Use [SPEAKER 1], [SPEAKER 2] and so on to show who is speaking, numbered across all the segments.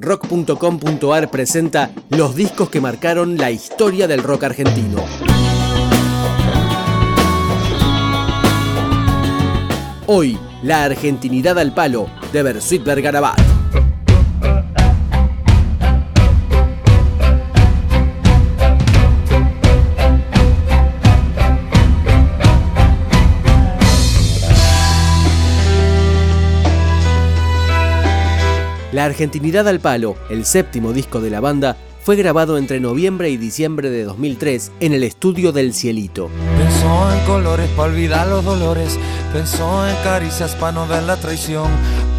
[SPEAKER 1] Rock.com.ar presenta los discos que marcaron la historia del rock argentino. Hoy, La Argentinidad al Palo, de Bersuit Bergarabat. La Argentinidad al Palo, el séptimo disco de la banda, fue grabado entre noviembre y diciembre de 2003 en el estudio del Cielito.
[SPEAKER 2] Pensó en colores para olvidar los dolores, pensó en caricias para no ver la traición.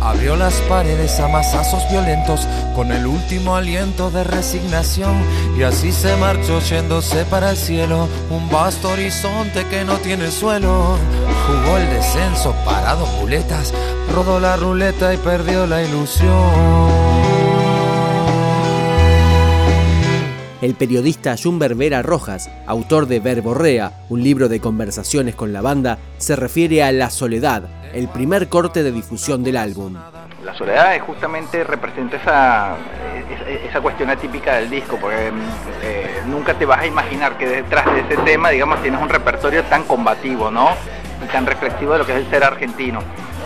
[SPEAKER 2] Abrió las paredes a masazos violentos con el último aliento de resignación y así se marchó yéndose para el cielo, un vasto horizonte que no tiene suelo. Jugó el descenso, parado muletas, rodó la ruleta y perdió la ilusión.
[SPEAKER 1] El periodista Jumber Vera Rojas, autor de Verborrea, un libro de conversaciones con la banda, se refiere a La Soledad, el primer corte de difusión del álbum.
[SPEAKER 3] La soledad justamente representa esa, esa, cuestión atípica del disco, porque eh, nunca te vas a imaginar que detrás de ese tema, digamos, tienes un repertorio tan combativo, ¿no? Y tan reflexivo de lo que es el ser argentino.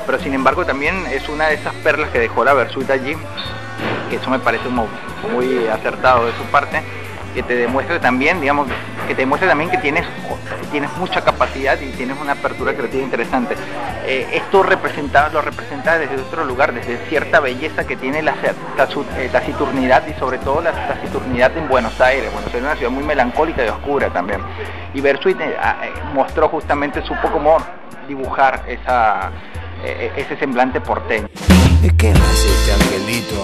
[SPEAKER 3] Pero sin embargo también es una de esas perlas que dejó la Versuit allí, que eso me parece muy acertado de su parte, que te demuestre también, digamos, que te demuestre también que tienes, tienes mucha capacidad y tienes una apertura creativa interesante. Eh, esto representa, lo representa desde otro lugar, desde cierta belleza que tiene la eh, taciturnidad y sobre todo la taciturnidad en Buenos Aires. Buenos Aires es una ciudad muy melancólica y oscura también. Y Bersuit eh, mostró justamente, supo cómo dibujar esa, ese semblante porteño.
[SPEAKER 2] ¿Qué hace este angelito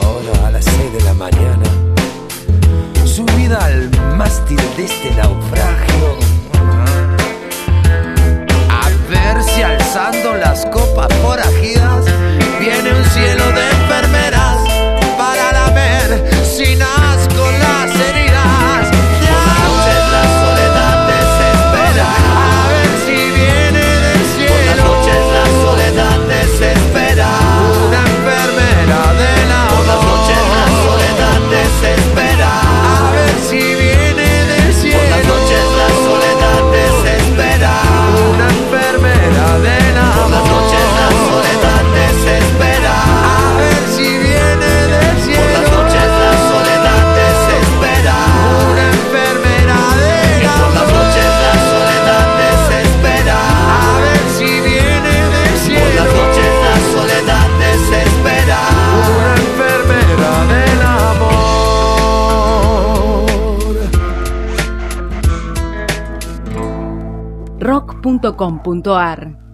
[SPEAKER 4] rock.com.ar